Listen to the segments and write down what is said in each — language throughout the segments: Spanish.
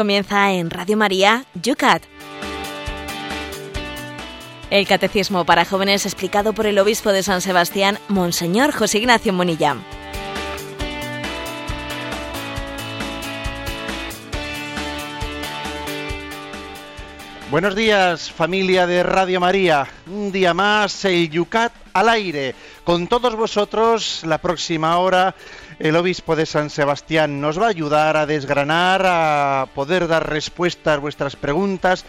Comienza en Radio María, Yucat. El Catecismo para Jóvenes explicado por el Obispo de San Sebastián, Monseñor José Ignacio Monilla. Buenos días, familia de Radio María. Un día más, el Yucat al aire. Con todos vosotros, la próxima hora, el obispo de San Sebastián nos va a ayudar a desgranar, a poder dar respuesta a vuestras preguntas,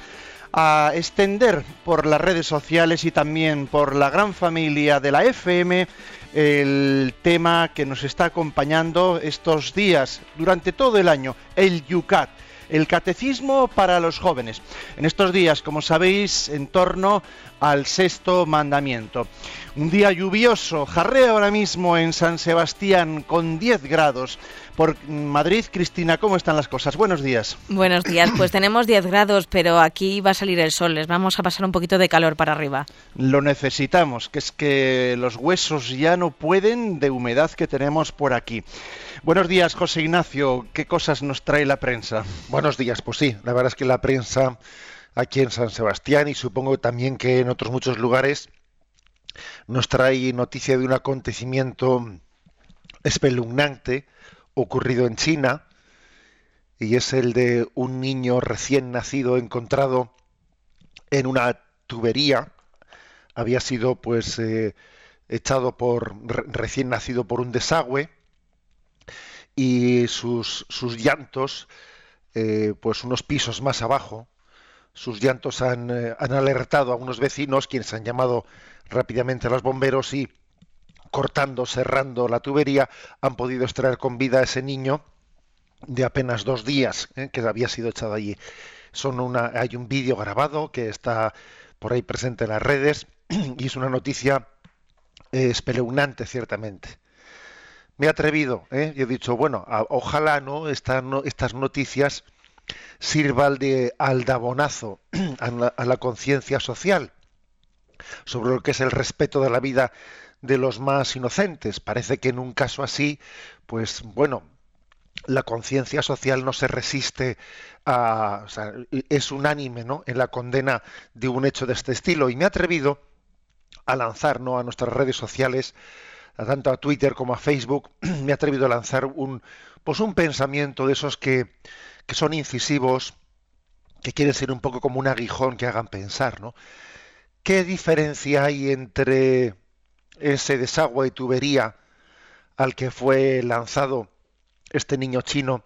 a extender por las redes sociales y también por la gran familia de la FM el tema que nos está acompañando estos días, durante todo el año, el Yucat el catecismo para los jóvenes. En estos días, como sabéis, en torno al sexto mandamiento. Un día lluvioso, jarreo ahora mismo en San Sebastián con 10 grados. Por Madrid, Cristina, ¿cómo están las cosas? Buenos días. Buenos días, pues tenemos 10 grados, pero aquí va a salir el sol, les vamos a pasar un poquito de calor para arriba. Lo necesitamos, que es que los huesos ya no pueden de humedad que tenemos por aquí. Buenos días, José Ignacio. ¿Qué cosas nos trae la prensa? Buenos días, pues sí, la verdad es que la prensa aquí en San Sebastián y supongo también que en otros muchos lugares nos trae noticia de un acontecimiento espeluznante ocurrido en China y es el de un niño recién nacido encontrado en una tubería. Había sido pues eh, echado por recién nacido por un desagüe y sus, sus llantos, eh, pues unos pisos más abajo, sus llantos han, eh, han, alertado a unos vecinos, quienes han llamado rápidamente a los bomberos y cortando, cerrando la tubería, han podido extraer con vida a ese niño de apenas dos días eh, que había sido echado allí. Son una, hay un vídeo grabado que está por ahí presente en las redes y es una noticia espeluznante ciertamente me he atrevido, ¿eh? y he dicho, bueno, ojalá no, estas noticias sirvan de aldabonazo a la conciencia social sobre lo que es el respeto de la vida de los más inocentes. Parece que en un caso así, pues bueno, la conciencia social no se resiste a, o sea, es unánime, ¿no? En la condena de un hecho de este estilo. Y me he atrevido a lanzar, ¿no? A nuestras redes sociales tanto a Twitter como a Facebook, me he atrevido a lanzar un, pues un pensamiento de esos que, que son incisivos, que quieren ser un poco como un aguijón que hagan pensar, ¿no? ¿Qué diferencia hay entre ese desagüe y tubería al que fue lanzado este niño chino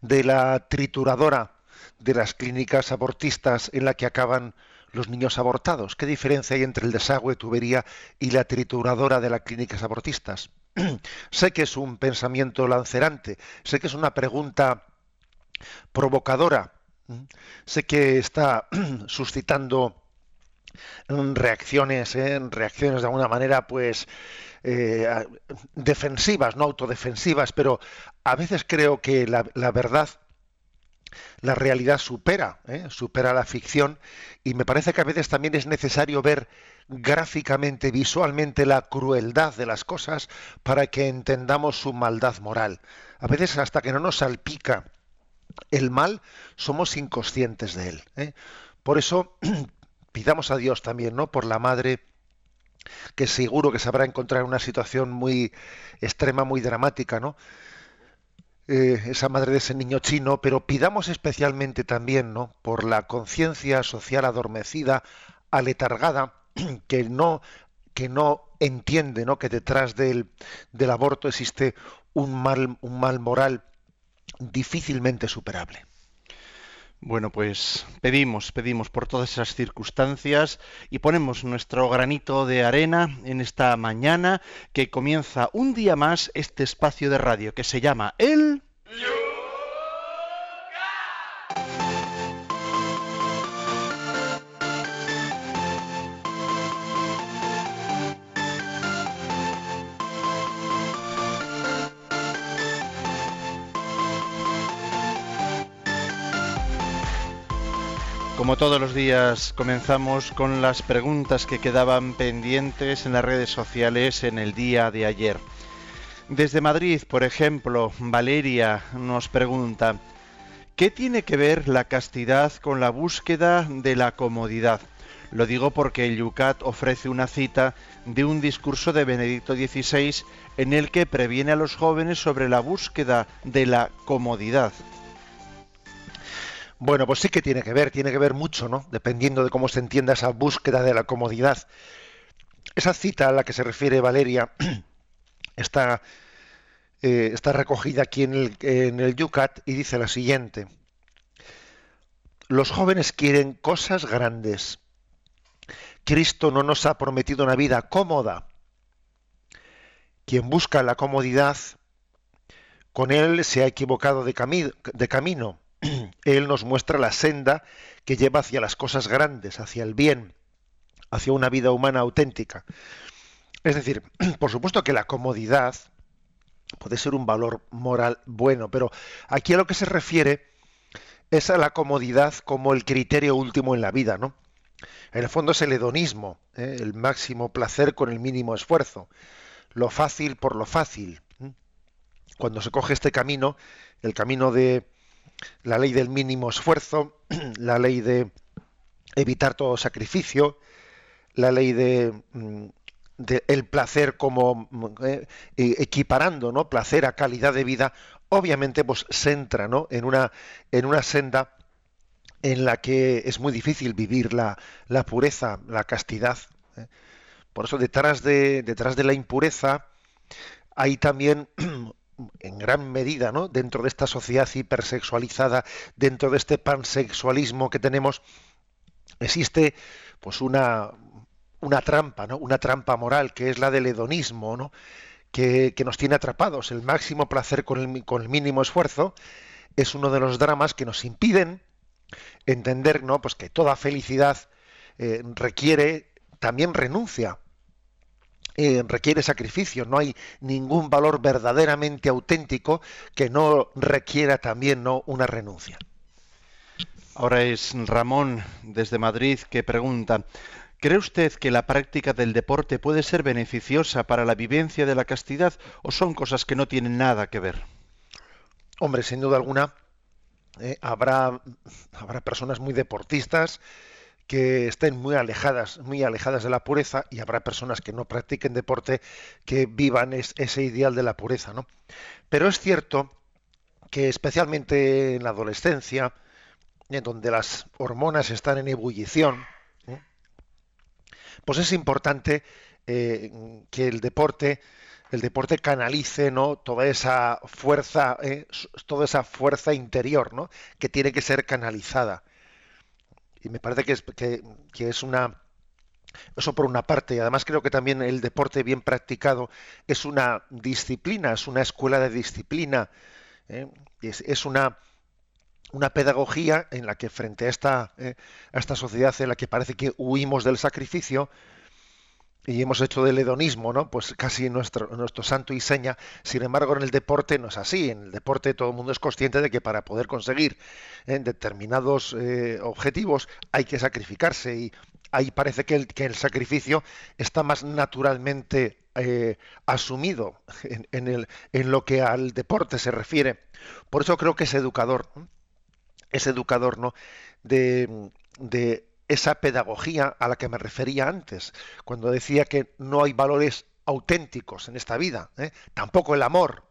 de la trituradora de las clínicas abortistas en la que acaban los niños abortados? ¿Qué diferencia hay entre el desagüe, tubería y la trituradora de las clínicas abortistas? sé que es un pensamiento lancerante, sé que es una pregunta provocadora, sé que está suscitando reacciones, reacciones de alguna manera, pues eh, defensivas, no autodefensivas, pero a veces creo que la, la verdad la realidad supera, ¿eh? supera la ficción y me parece que a veces también es necesario ver gráficamente, visualmente la crueldad de las cosas para que entendamos su maldad moral. A veces hasta que no nos salpica el mal, somos inconscientes de él. ¿eh? Por eso pidamos a Dios también, ¿no? Por la madre que seguro que sabrá encontrar una situación muy extrema, muy dramática, ¿no? Eh, esa madre de ese niño chino, pero pidamos especialmente también, ¿no? Por la conciencia social adormecida, aletargada, que no que no entiende, ¿no? Que detrás del, del aborto existe un mal un mal moral difícilmente superable. Bueno, pues pedimos, pedimos por todas esas circunstancias y ponemos nuestro granito de arena en esta mañana que comienza un día más este espacio de radio que se llama El... Como todos los días comenzamos con las preguntas que quedaban pendientes en las redes sociales en el día de ayer. Desde Madrid, por ejemplo, Valeria nos pregunta, ¿Qué tiene que ver la castidad con la búsqueda de la comodidad? Lo digo porque el Yucat ofrece una cita de un discurso de Benedicto XVI en el que previene a los jóvenes sobre la búsqueda de la comodidad. Bueno, pues sí que tiene que ver, tiene que ver mucho, ¿no? Dependiendo de cómo se entienda esa búsqueda de la comodidad. Esa cita a la que se refiere Valeria está, eh, está recogida aquí en el, en el Yucat y dice la siguiente. Los jóvenes quieren cosas grandes. Cristo no nos ha prometido una vida cómoda. Quien busca la comodidad, con él se ha equivocado de, de camino Él nos muestra la senda que lleva hacia las cosas grandes, hacia el bien, hacia una vida humana auténtica. Es decir, por supuesto que la comodidad puede ser un valor moral bueno, pero aquí a lo que se refiere es a la comodidad como el criterio último en la vida, ¿no? En el fondo es el hedonismo, ¿eh? el máximo placer con el mínimo esfuerzo, lo fácil por lo fácil. Cuando se coge este camino, el camino de, la ley del mínimo esfuerzo, la ley de evitar todo sacrificio, la ley de, mm, el placer como mm, eh, equiparando no placer a calidad de vida obviamente pues se entra ¿no? en una en una senda en la que es muy difícil vivir la, la pureza la castidad ¿eh? por eso detrás de detrás de la impureza hay también en gran medida, ¿no? Dentro de esta sociedad hipersexualizada, dentro de este pansexualismo que tenemos, existe pues una, una trampa, ¿no? Una trampa moral, que es la del hedonismo, ¿no? Que, nos tiene atrapados. El máximo placer con el, con el, mínimo esfuerzo es uno de los dramas que nos impiden entender, ¿no? Pues que toda felicidad eh, requiere también renuncia eh, requiere sacrificio. No hay ningún valor verdaderamente auténtico que no requiera también ¿no? una renuncia. Ahora es Ramón desde Madrid que pregunta, ¿cree usted que la práctica del deporte puede ser beneficiosa para la vivencia de la castidad o son cosas que no tienen nada que ver? Hombre, sin duda alguna, eh, habrá, habrá personas muy deportistas que estén muy alejadas, muy alejadas de la pureza y habrá personas que no practiquen deporte que vivan ese ideal de la pureza, ¿no? Pero es cierto que especialmente en la adolescencia, en donde las hormonas están en ebullición, pues es importante eh, que el deporte el deporte canalice no toda esa fuerza eh, toda esa fuerza interior ¿no? que tiene que ser canalizada y me parece que es, que, es una eso por una parte, y además creo que también el deporte bien practicado es una disciplina, es una escuela de disciplina, ¿eh? es, una, una pedagogía en la que frente a esta, ¿eh? a esta sociedad en la que parece que huimos del sacrificio, y hemos hecho del hedonismo, ¿no? Pues casi nuestro, nuestro santo y seña. Sin embargo, en el deporte no es así. En el deporte todo el mundo es consciente de que para poder conseguir ¿eh? determinados eh, objetivos hay que sacrificarse y ahí parece que el, que el sacrificio está más naturalmente eh, asumido en, el, en lo que al deporte se refiere. Por eso creo que es educador, es educador, ¿no? De, de esa pedagogía a la que me refería antes, cuando decía que no hay valores auténticos en esta vida, ¿eh? tampoco el amor,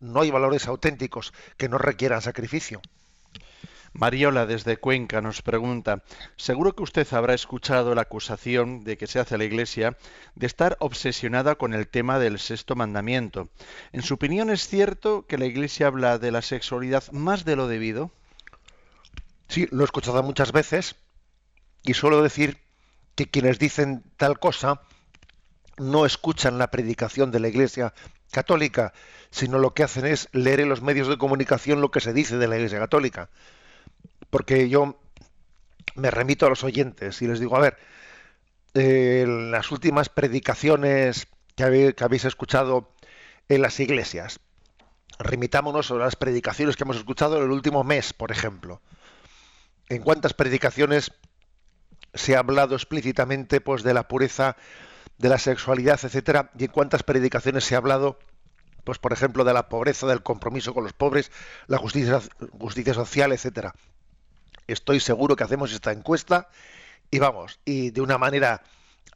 no hay valores auténticos que no requieran sacrificio. Mariola desde Cuenca nos pregunta, seguro que usted habrá escuchado la acusación de que se hace a la Iglesia de estar obsesionada con el tema del sexto mandamiento. ¿En su opinión es cierto que la Iglesia habla de la sexualidad más de lo debido? Sí, lo he escuchado muchas veces y suelo decir que quienes dicen tal cosa no escuchan la predicación de la Iglesia católica, sino lo que hacen es leer en los medios de comunicación lo que se dice de la Iglesia católica. Porque yo me remito a los oyentes y les digo, a ver, en las últimas predicaciones que habéis escuchado en las iglesias, remitámonos a las predicaciones que hemos escuchado en el último mes, por ejemplo. ¿En cuántas predicaciones se ha hablado explícitamente pues de la pureza de la sexualidad, etcétera, y en cuántas predicaciones se ha hablado pues por ejemplo, de la pobreza, del compromiso con los pobres, la justicia, justicia social, etcétera. Estoy seguro que hacemos esta encuesta y vamos, y de una manera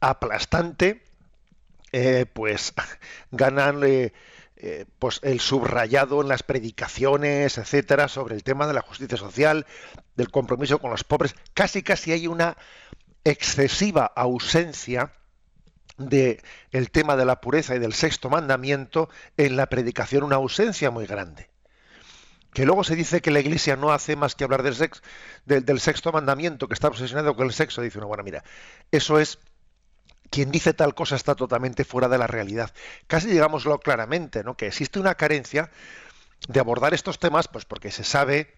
aplastante, eh, pues ganan eh, pues el subrayado en las predicaciones, etcétera, sobre el tema de la justicia social, del compromiso con los pobres. Casi casi hay una excesiva ausencia de el tema de la pureza y del sexto mandamiento en la predicación, una ausencia muy grande. Que luego se dice que la Iglesia no hace más que hablar del, del, sexto mandamiento, que está obsesionado con el sexo. Dice una bueno, mira, eso es quien dice tal cosa está totalmente fuera de la realidad. Casi digámoslo claramente, ¿no? Que existe una carencia de abordar estos temas, pues porque se sabe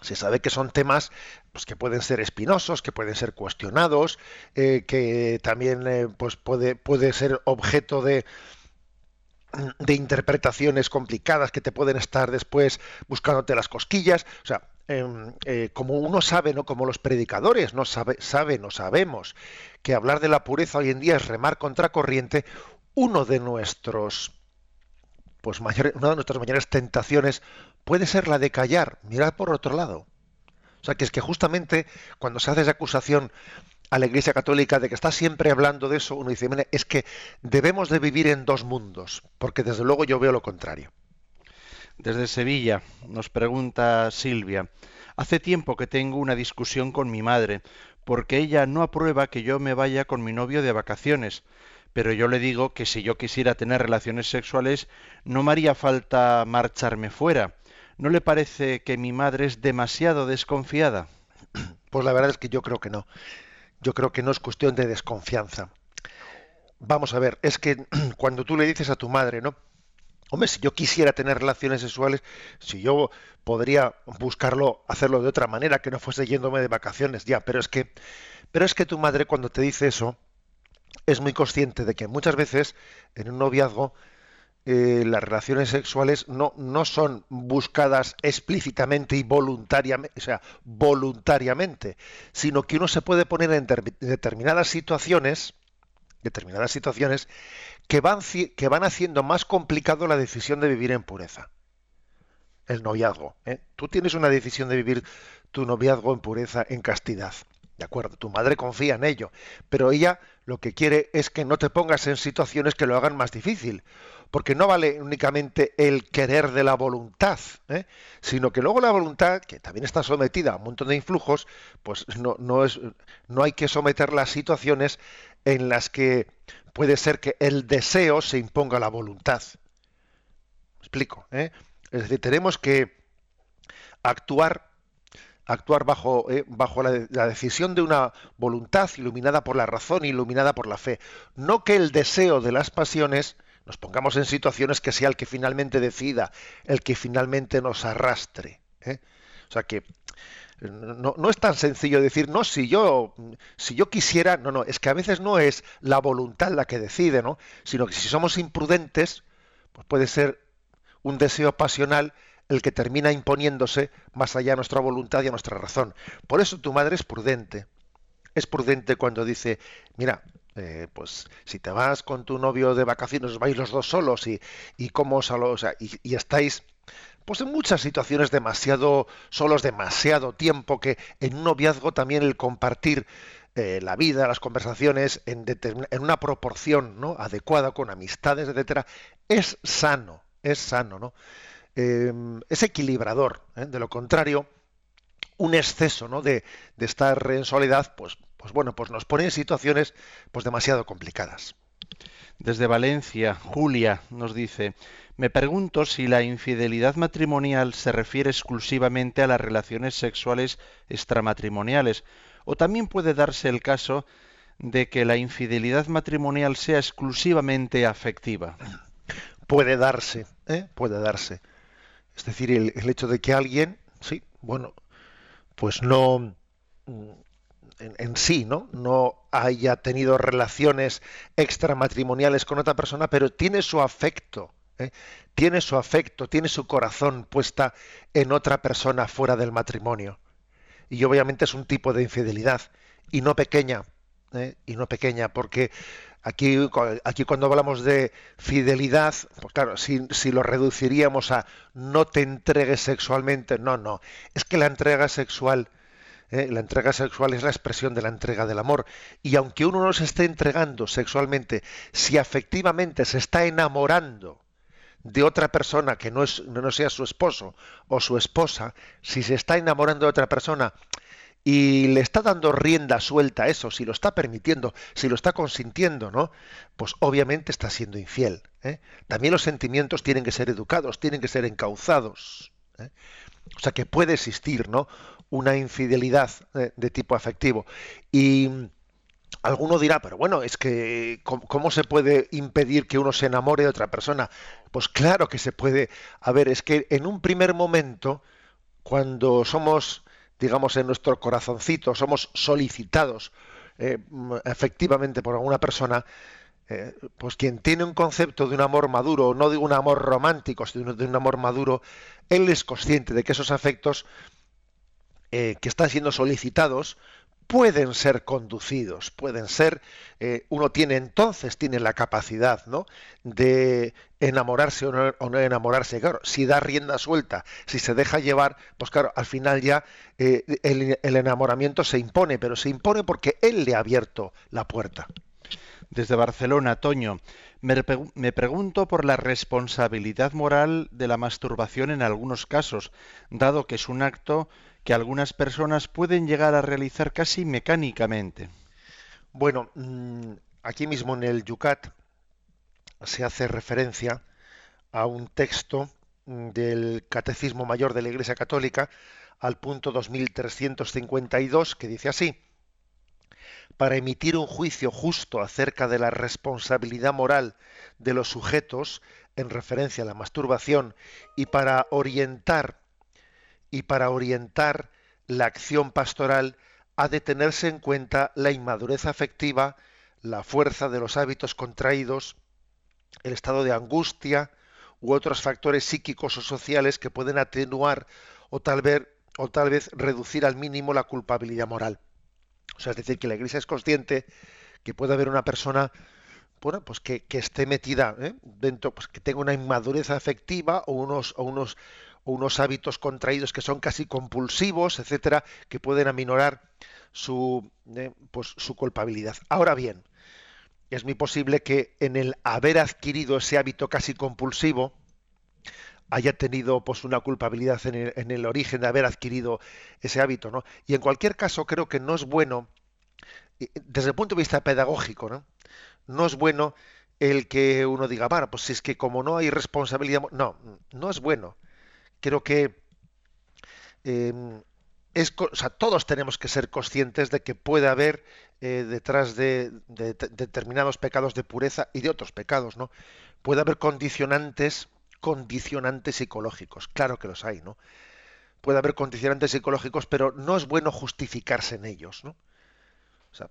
se sabe que son temas pues, que pueden ser espinosos, que pueden ser cuestionados, eh, que también eh, pues puede, puede ser objeto de, de interpretaciones complicadas que te pueden estar después buscándote las cosquillas. O sea, em, eh, como uno sabe, ¿no? Como los predicadores no sabe, saben o sabemos que hablar de la pureza hoy en día es remar contra corriente, uno de nuestros pues mayor, una de nuestras mayores tentaciones puede ser la de callar, mirar por otro lado. O sea, que es que justamente cuando se hace esa acusación a la Iglesia Católica de que está siempre hablando de eso, uno dice, es que debemos de vivir en dos mundos, porque desde luego yo veo lo contrario. Desde Sevilla nos pregunta Silvia, hace tiempo que tengo una discusión con mi madre, porque ella no aprueba que yo me vaya con mi novio de vacaciones, pero yo le digo que si yo quisiera tener relaciones sexuales no me haría falta marcharme fuera. ¿No le parece que mi madre es demasiado desconfiada? Pues la verdad es que yo creo que no. Yo creo que no es cuestión de desconfianza. Vamos a ver, es que cuando tú le dices a tu madre, ¿no? Hombre, si yo quisiera tener relaciones sexuales, si yo podría buscarlo, hacerlo de otra manera, que no fuese yéndome de vacaciones, ya, pero es que, pero es que tu madre cuando te dice eso, es muy consciente de que muchas veces en un noviazgo eh, las relaciones sexuales no, no son buscadas explícitamente y voluntariamente, o sea, voluntariamente, sino que uno se puede poner en determinadas situaciones, determinadas situaciones que van, que van haciendo más complicado la decisión de vivir en pureza. El noviazgo. ¿eh? Tú tienes una decisión de vivir tu noviazgo en pureza, en castidad. De acuerdo, tu madre confía en ello, pero ella lo que quiere es que no te pongas en situaciones que lo hagan más difícil, porque no vale únicamente el querer de la voluntad, ¿eh? sino que luego la voluntad, que también está sometida a un montón de influjos, pues no, no, es, no hay que someterla a situaciones en las que puede ser que el deseo se imponga a la voluntad. ¿Me explico? ¿eh? Es decir, tenemos que actuar actuar bajo, eh, bajo la, decisión de una voluntad iluminada por la razón, iluminada por la fe. No que el deseo de las pasiones nos pongamos en situaciones que sea el que finalmente decida, el que finalmente nos arrastre. ¿eh? O sea que no, no, es tan sencillo decir, no, si yo, si yo quisiera, no, no, es que a veces no es la voluntad la que decide, ¿no? Sino que si somos imprudentes, pues puede ser un deseo pasional el que termina imponiéndose más allá de nuestra voluntad y a nuestra razón. Por eso tu madre es prudente. Es prudente cuando dice, mira, eh, pues si te vas con tu novio de vacaciones, os vais los dos solos y, y cómo o sea, y, estáis pues en muchas situaciones demasiado solos, demasiado tiempo, que en un noviazgo también el compartir eh, la vida, las conversaciones en, una proporción ¿no? adecuada, con amistades, etcétera, es sano, es sano, ¿no? Em, es equilibrador. ¿eh? De lo contrario, un exceso ¿no? de, estar en soledad, pues, pues bueno, pues nos pone en situaciones pues demasiado complicadas. Desde Valencia, Julia nos dice, me pregunto si la infidelidad matrimonial se refiere exclusivamente a las relaciones sexuales extramatrimoniales, o también puede darse el caso de que la infidelidad matrimonial sea exclusivamente afectiva. Puede darse, ¿eh? puede darse. Es decir, el, hecho de que alguien, sí, bueno, pues no en, sí, ¿no? No haya tenido relaciones extramatrimoniales con otra persona, pero tiene su afecto, ¿eh? tiene su afecto, tiene su corazón puesta en otra persona fuera del matrimonio. Y obviamente es un tipo de infidelidad, y no pequeña, ¿eh? y no pequeña, porque Aquí, aquí cuando hablamos de fidelidad, pues claro, si, si, lo reduciríamos a no te entregues sexualmente, no, no. Es que la entrega sexual, ¿eh? la entrega sexual es la expresión de la entrega del amor. Y aunque uno no se esté entregando sexualmente, si afectivamente se está enamorando de otra persona que no, es, no sea su esposo o su esposa, si se está enamorando de otra persona y le está dando rienda suelta a eso, si lo está permitiendo, si lo está consintiendo, ¿no? Pues obviamente está siendo infiel. ¿eh? También los sentimientos tienen que ser educados, tienen que ser encauzados. ¿eh? O sea que puede existir, ¿no? Una infidelidad de tipo afectivo. Y alguno dirá, pero bueno, es que ¿cómo, se puede impedir que uno se enamore de otra persona? Pues claro que se puede. A ver, es que en un primer momento, cuando somos digamos, en nuestro corazoncito, somos solicitados eh, efectivamente por alguna persona, eh, pues quien tiene un concepto de un amor maduro, no de un amor romántico, sino de un amor maduro, él es consciente de que esos afectos eh, que están siendo solicitados, pueden ser conducidos, pueden ser, eh, uno tiene entonces, tiene la capacidad ¿no? de enamorarse o no, enamorarse. Claro, si da rienda suelta, si se deja llevar, pues claro, al final ya eh, el, el, enamoramiento se impone, pero se impone porque él le ha abierto la puerta. Desde Barcelona, Toño, me, me pregunto por la responsabilidad moral de la masturbación en algunos casos, dado que es un acto que algunas personas pueden llegar a realizar casi mecánicamente. Bueno, mm, aquí mismo en el Yucat se hace referencia a un texto mm, del Catecismo Mayor de la Iglesia Católica al punto 2352 que dice así, para emitir un juicio justo acerca de la responsabilidad moral de los sujetos en referencia a la masturbación y para orientar y para orientar la acción pastoral ha de tenerse en cuenta la inmadurez afectiva, la fuerza de los hábitos contraídos, el estado de angustia u otros factores psíquicos o sociales que pueden atenuar o tal vez, o tal vez reducir al mínimo la culpabilidad moral. O sea, es decir, que la Iglesia es consciente que puede haber una persona bueno, pues que, esté metida ¿eh? dentro, pues que tenga una inmadurez afectiva o unos, o unos, unos hábitos contraídos que son casi compulsivos, etcétera, que pueden aminorar su, eh, pues, su culpabilidad. Ahora bien, es muy posible que en el haber adquirido ese hábito casi compulsivo haya tenido pues una culpabilidad en el, en el, origen de haber adquirido ese hábito, ¿no? Y en cualquier caso creo que no es bueno desde el punto de vista pedagógico, ¿no? No es bueno el que uno diga, bueno, pues si es que como no hay responsabilidad, no, no es bueno creo que em, todos tenemos que ser conscientes de que puede haber eh, detrás de, determinados pecados de pureza y de otros pecados, ¿no? Puede haber condicionantes, condicionantes psicológicos, claro que los hay, ¿no? Puede haber condicionantes psicológicos, pero no es bueno justificarse en ellos, ¿no?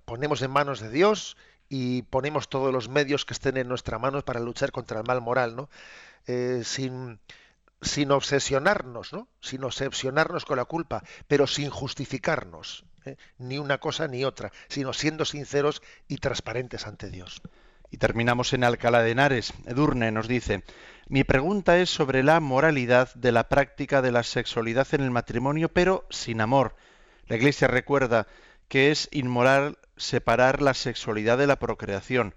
Ponemos en manos de Dios y ponemos todos los medios que estén en nuestra manos para luchar contra el mal moral, ¿no? Eh, sin, sin obsesionarnos, ¿no? Sin obsesionarnos con la culpa, pero sin justificarnos, ¿eh? ni una cosa ni otra, sino siendo sinceros y transparentes ante Dios. Y terminamos en Alcalá de Henares. Edurne nos dice, mi pregunta es sobre la moralidad de la práctica de la sexualidad en el matrimonio, pero sin amor. La Iglesia recuerda que es inmoral separar la sexualidad de la procreación.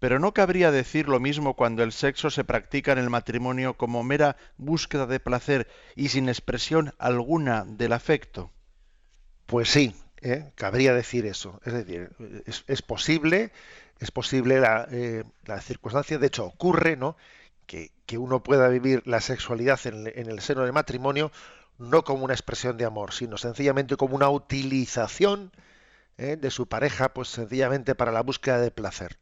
Pero ¿no cabría decir lo mismo cuando el sexo se practica en el matrimonio como mera búsqueda de placer y sin expresión alguna del afecto? Pues sí, ¿eh? cabría decir eso. Es decir, es, posible, es posible la, eh, la, circunstancia, de hecho ocurre, ¿no? Que, uno pueda vivir la sexualidad en, el seno del matrimonio no como una expresión de amor, sino sencillamente como una utilización ¿eh? de su pareja, pues sencillamente para la búsqueda de placer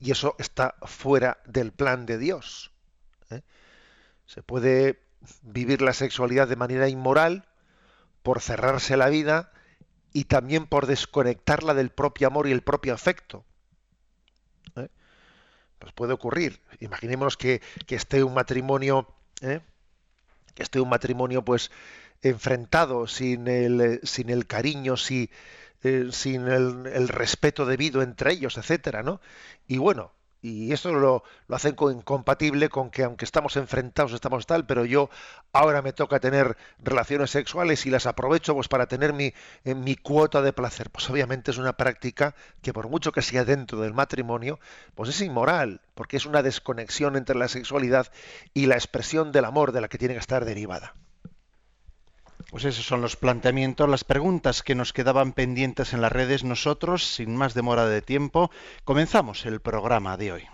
y eso está fuera del plan de Dios. ¿eh? Se puede vivir la sexualidad de manera inmoral por cerrarse la vida y también por desconectarla del propio amor y el propio afecto. ¿eh? Pues puede ocurrir. Imaginémonos que, esté un matrimonio, ¿eh? que esté un matrimonio pues enfrentado, sin el, sin el cariño, sin, eh, sin el, respeto debido entre ellos, etcétera, ¿no? Y bueno, y eso lo, lo hacen incompatible con que aunque estamos enfrentados, estamos tal, pero yo ahora me toca tener relaciones sexuales y las aprovecho pues para tener mi, eh, mi cuota de placer. Pues obviamente es una práctica que por mucho que sea dentro del matrimonio, pues es inmoral, porque es una desconexión entre la sexualidad y la expresión del amor de la que tiene que estar derivada. Pues esos son los planteamientos, las preguntas que nos quedaban pendientes en las redes. Nosotros, sin más demora de tiempo, comenzamos el programa de hoy.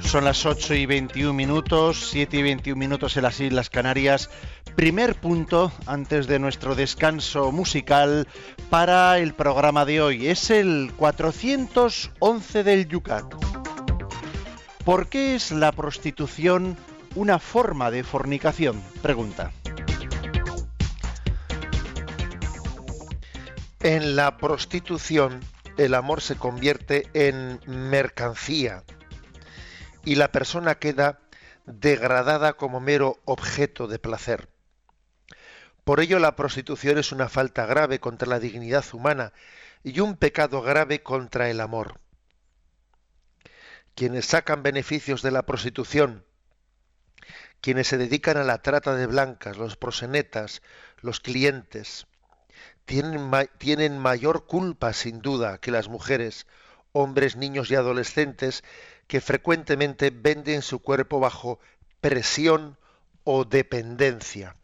Son las 8 y 21 minutos, 7 y 21 minutos en las Islas Canarias. Primer punto antes de nuestro descanso musical para el programa de hoy. Es el 411 del Yucat. ¿Por qué es la prostitución una forma de fornicación? Pregunta. En la prostitución el amor se convierte en mercancía y la persona queda degradada como mero objeto de placer. Por ello la prostitución es una falta grave contra la dignidad humana y un pecado grave contra el amor. Quienes sacan beneficios de la prostitución, quienes se dedican a la trata de blancas, los prosenetas, los clientes, tienen, tienen mayor culpa sin duda que las mujeres, hombres, niños y adolescentes que frecuentemente venden su cuerpo bajo presión o dependencia.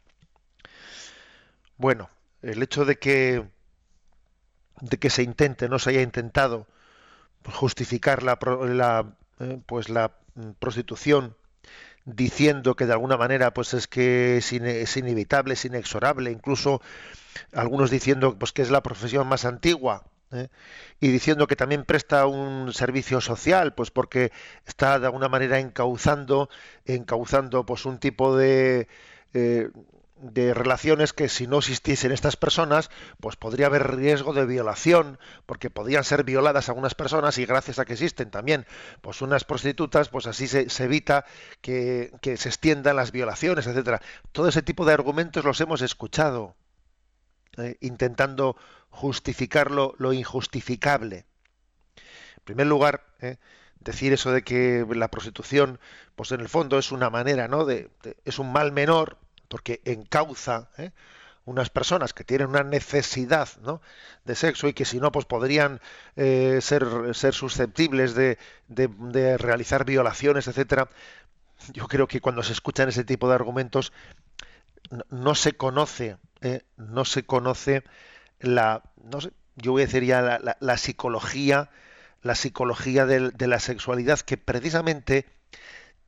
Bueno, el hecho de que de que se intente, no se haya intentado justificar la, eh, pues la prostitución diciendo que de alguna manera pues es que es, es, inevitable, es inexorable, incluso algunos diciendo pues que es la profesión más antigua. ¿eh? y diciendo que también presta un servicio social, pues porque está de alguna manera encauzando, encauzando pues un tipo de eh, de relaciones que si no existiesen estas personas, pues podría haber riesgo de violación, porque podrían ser violadas algunas personas y gracias a que existen también pues unas prostitutas, pues así se, evita que, que, se extiendan las violaciones, etcétera. Todo ese tipo de argumentos los hemos escuchado, eh, intentando justificar lo, injustificable. En primer lugar, ¿eh? decir eso de que la prostitución, pues en el fondo es una manera, ¿no? De, es un mal menor, porque encauza ¿eh? unas personas que tienen una necesidad ¿no? de sexo y que si no, pues podrían eh, ser, susceptibles de, realizar violaciones, etcétera. Yo creo que cuando se escuchan ese tipo de argumentos, no, se conoce, no se conoce la, yo voy a decir ya la, psicología, la psicología de, la sexualidad que precisamente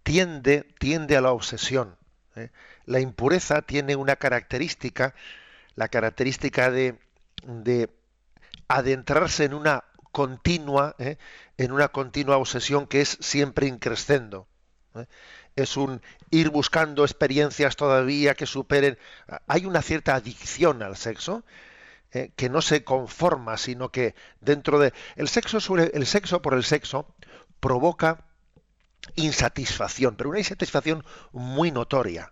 tiende, tiende a la obsesión. ¿eh? La impureza tiene una característica, la característica de, de adentrarse en una continua, ¿eh? en una continua obsesión que es siempre increscendo. ¿eh? Es un ir buscando experiencias todavía que superen. Hay una cierta adicción al sexo eh, que no se conforma, sino que dentro de el sexo por el sexo provoca insatisfacción, pero una insatisfacción muy notoria.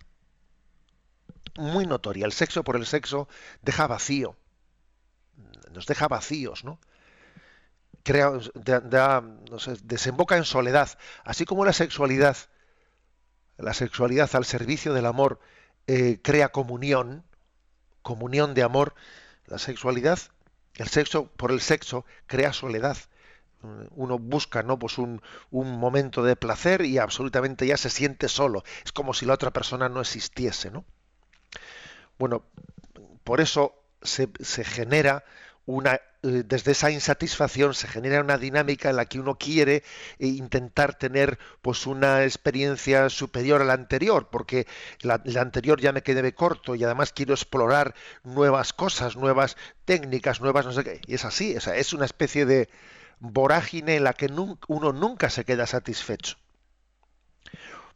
Muy notoria. El sexo por el sexo deja vacío. Nos deja vacíos, ¿no? Crea, desemboca en soledad. Así como la sexualidad, la sexualidad al servicio del amor eh, crea comunión, comunión de amor, la sexualidad, el sexo por el sexo crea soledad. Uno busca ¿no? pues un, un momento de placer y absolutamente ya se siente solo. Es como si la otra persona no existiese. ¿no? Bueno, por eso se, genera una eh, desde esa insatisfacción se genera una dinámica en la que uno quiere eh, intentar tener pues una experiencia superior a la anterior, porque la, anterior ya me quedé corto y además quiero explorar nuevas cosas, nuevas técnicas, nuevas no sé qué. Y es así, es una especie de vorágine en la que uno nunca se queda satisfecho.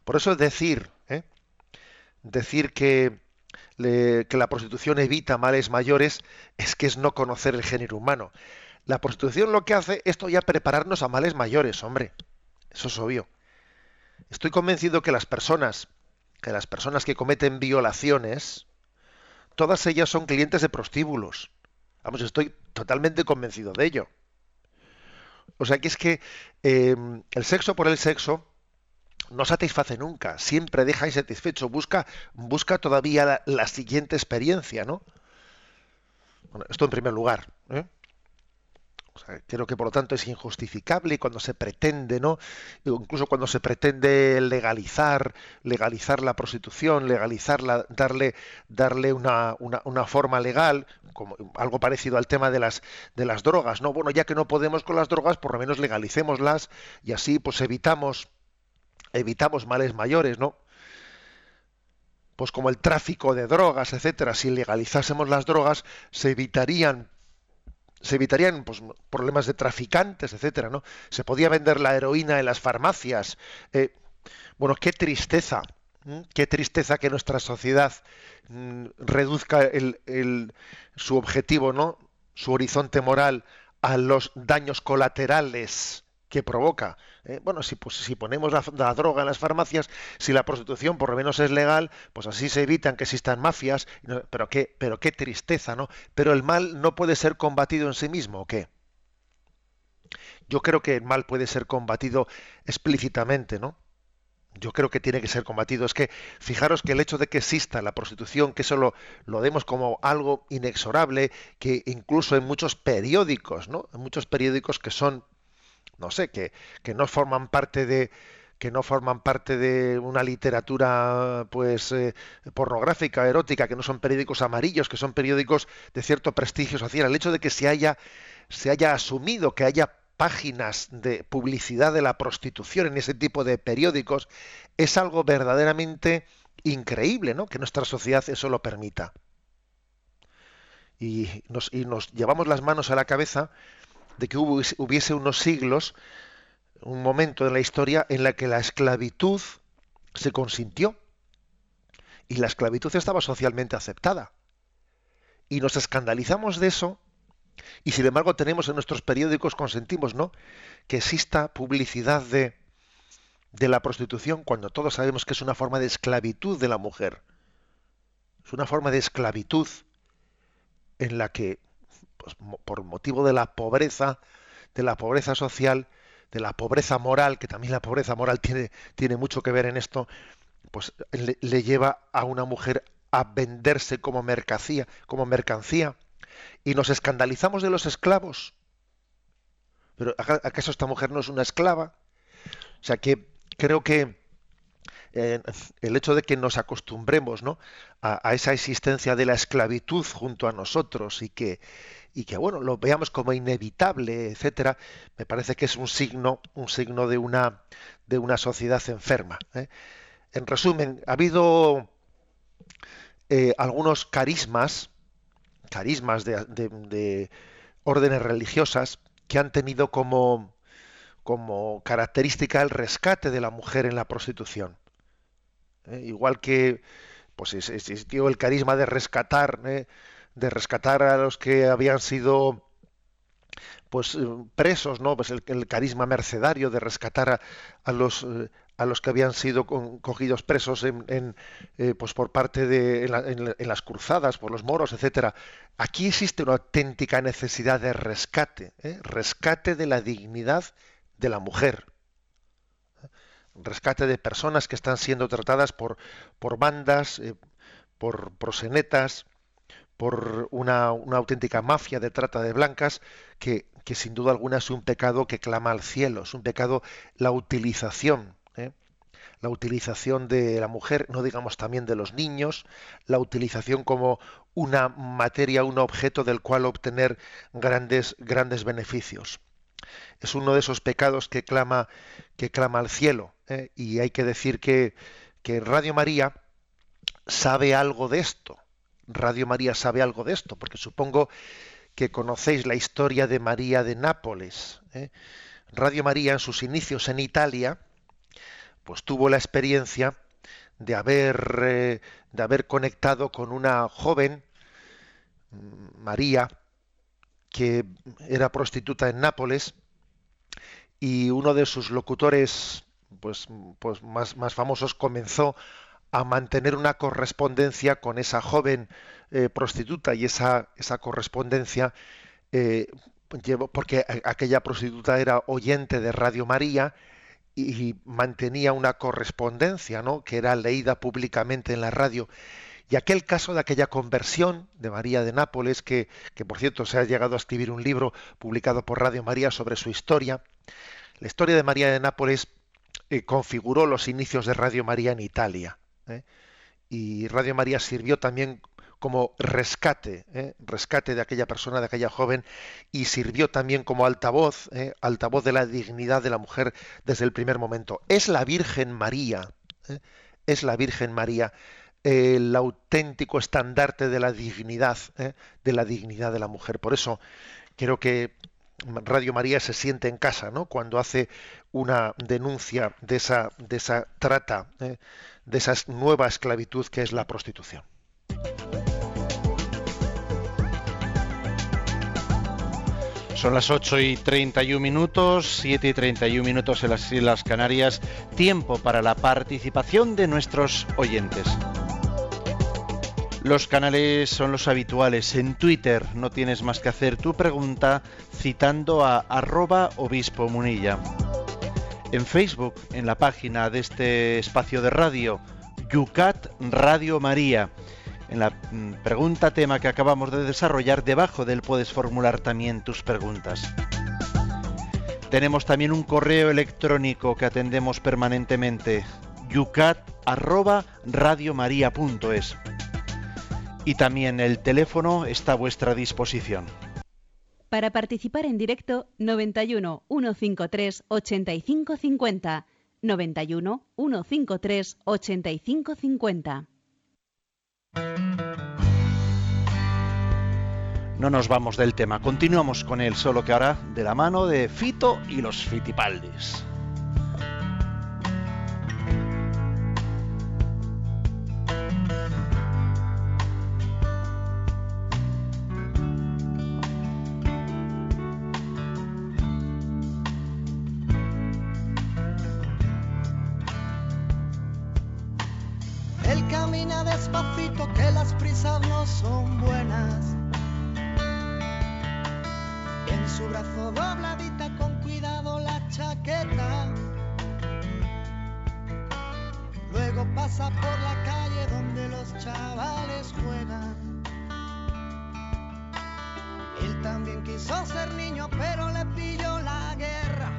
Por eso decir, ¿eh? decir que que la prostitución evita males mayores es que es no conocer el género humano. La prostitución lo que hace es ya prepararnos a males mayores, hombre. Eso es obvio. Estoy convencido que las personas, que las personas que cometen violaciones, todas ellas son clientes de prostíbulos. Vamos, estoy totalmente convencido de ello. O sea que es que em, el sexo por el sexo no satisface nunca, siempre deja insatisfecho, busca, busca todavía la, siguiente experiencia, ¿no? Bueno, esto en primer lugar. ¿eh? creo que por lo tanto es injustificable cuando se pretende, ¿no? Incluso cuando se pretende legalizar, legalizar la prostitución, legalizarla, darle, darle una, una, forma legal, como algo parecido al tema de las de las drogas, ¿no? Bueno, ya que no podemos con las drogas, por lo menos legalicémoslas y así pues evitamos evitamos males mayores, ¿no? Pues como el tráfico de drogas, etcétera, si legalizásemos las drogas, se evitarían se evitarían pues, problemas de traficantes, etcétera, ¿no? Se podía vender la heroína en las farmacias. Eh, bueno, qué tristeza, qué tristeza que nuestra sociedad mm, reduzca el, su objetivo, ¿no? Su horizonte moral a los daños colaterales que provoca. ¿eh? Bueno, si, pues, si ponemos la, droga en las farmacias, si la prostitución por lo menos es legal, pues así se evitan que existan mafias. pero, qué, pero qué tristeza, ¿no? Pero el mal no puede ser combatido en sí mismo, ¿o qué? Yo creo que el mal puede ser combatido explícitamente, ¿no? Yo creo que tiene que ser combatido. Es que fijaros que el hecho de que exista la prostitución, que eso lo, lo demos como algo inexorable, que incluso en muchos periódicos, ¿no? En muchos periódicos que son no sé, que, no forman parte de que no forman parte de una literatura pues eh, pornográfica, erótica, que no son periódicos amarillos, que son periódicos de cierto prestigio social. El hecho de que se haya, se haya asumido que haya páginas de publicidad de la prostitución en ese tipo de periódicos es algo verdaderamente increíble, ¿no? Que nuestra sociedad eso lo permita. Y nos, y nos llevamos las manos a la cabeza de que hubiese unos siglos, un momento en la historia en la que la esclavitud se consintió y la esclavitud estaba socialmente aceptada. Y nos escandalizamos de eso y sin embargo tenemos en nuestros periódicos, consentimos, ¿no?, que exista publicidad de, de la prostitución cuando todos sabemos que es una forma de esclavitud de la mujer. Es una forma de esclavitud en la que pues, por motivo de la pobreza, de la pobreza social, de la pobreza moral, que también la pobreza moral tiene, tiene mucho que ver en esto, pues le, lleva a una mujer a venderse como mercancía, como mercancía, y nos escandalizamos de los esclavos. Pero ¿acaso esta mujer no es una esclava? O sea que creo que el hecho de que nos acostumbremos a, esa existencia de la esclavitud junto a nosotros y que, y que bueno, lo veamos como inevitable, etcétera, me parece que es un signo, un signo de una, de una sociedad enferma. ¿eh? En resumen, ha habido eh, algunos carismas, carismas de, de, órdenes religiosas que han tenido como, como característica el rescate de la mujer en la prostitución. ¿Eh? igual que pues existió el carisma de rescatar, ¿eh? de rescatar a los que habían sido pues eh, presos, ¿no? Pues el, carisma mercedario de rescatar a, los a los que habían sido cogidos presos en, pues por parte de en, las cruzadas por los moros, etcétera. Aquí existe una auténtica necesidad de rescate, rescate de la dignidad de la mujer rescate de personas que están siendo tratadas por, por bandas, eh, por prosenetas, por una, auténtica mafia de trata de blancas, que, que, sin duda alguna es un pecado que clama al cielo, es un pecado la utilización, ¿eh? la utilización de la mujer, no digamos también de los niños, la utilización como una materia, un objeto del cual obtener grandes, grandes beneficios. Es uno de esos pecados que clama, que clama al cielo. ¿eh? Y hay que decir que, Radio María sabe algo de esto. Radio María sabe algo de esto, porque supongo que conocéis la historia de María de Nápoles. ¿eh? Radio María en sus inicios en Italia, pues tuvo la experiencia de haber, eh, de haber conectado con una joven, mm, María, que era prostituta en Nápoles, y uno de sus locutores pues, pues más, más famosos comenzó a mantener una correspondencia con esa joven eh, prostituta y esa, esa correspondencia eh, porque aquella prostituta era oyente de Radio María y, mantenía una correspondencia, ¿no? que era leída públicamente en la radio. Y aquel caso de aquella conversión de María de Nápoles, que, por cierto se ha llegado a escribir un libro publicado por Radio María sobre su historia, la historia de María de Nápoles eh, configuró los inicios de Radio María en Italia. ¿eh? Y Radio María sirvió también como rescate, ¿eh? rescate de aquella persona, de aquella joven, y sirvió también como altavoz, altavoz de la dignidad de la mujer desde el primer momento. Es la Virgen María, es la Virgen María el auténtico estandarte de la dignidad, de la dignidad de la mujer. Por eso quiero que Radio María se siente en casa, ¿no? Cuando hace una denuncia de esa, de esa trata, de esa nueva esclavitud que es la prostitución. Son las 8 y 31 minutos, 7 y 31 minutos en las Islas Canarias, tiempo para la participación de nuestros oyentes. Los canales son los habituales. En Twitter no tienes más que hacer tu pregunta citando a arroba obispo munilla. En Facebook, en la página de este espacio de radio, Yucat Radio María en la mm, pregunta tema que acabamos de desarrollar, debajo de él puedes formular también tus preguntas. Tenemos también un correo electrónico que atendemos permanentemente, yucat@radiomaria.es. Y también el teléfono está a vuestra disposición. Para participar en directo, 91 153 8550. 91 153 8550. No nos vamos del tema, continuamos con él, solo que ahora de la mano de Fito y los Fitipaldis. despacito que las prisas no son buenas. En su brazo dobladita con cuidado la chaqueta. Luego pasa por la calle donde los chavales juegan. Él también quiso ser niño, pero le pilló la guerra.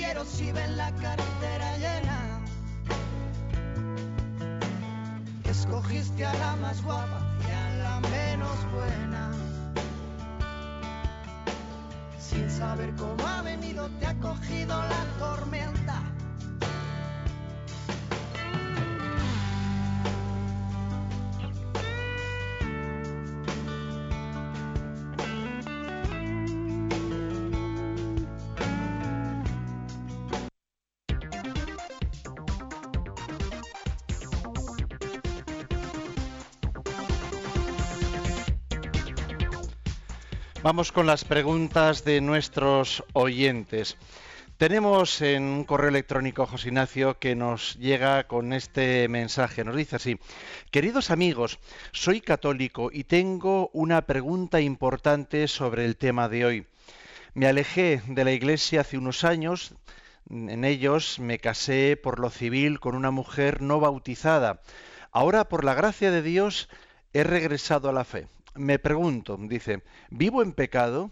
quiero si ven la carretera llena. Escogiste a la más guapa y a la menos buena. Sin saber cómo ha venido, te ha cogido la tormenta Vamos con las preguntas de nuestros oyentes. Tenemos en un correo electrónico José Ignacio que nos llega con este mensaje. Nos dice así, queridos amigos, soy católico y tengo una pregunta importante sobre el tema de hoy. Me alejé de la iglesia hace unos años, en ellos me casé por lo civil con una mujer no bautizada. Ahora, por la gracia de Dios, he regresado a la fe. Me pregunto, dice, ¿vivo en pecado?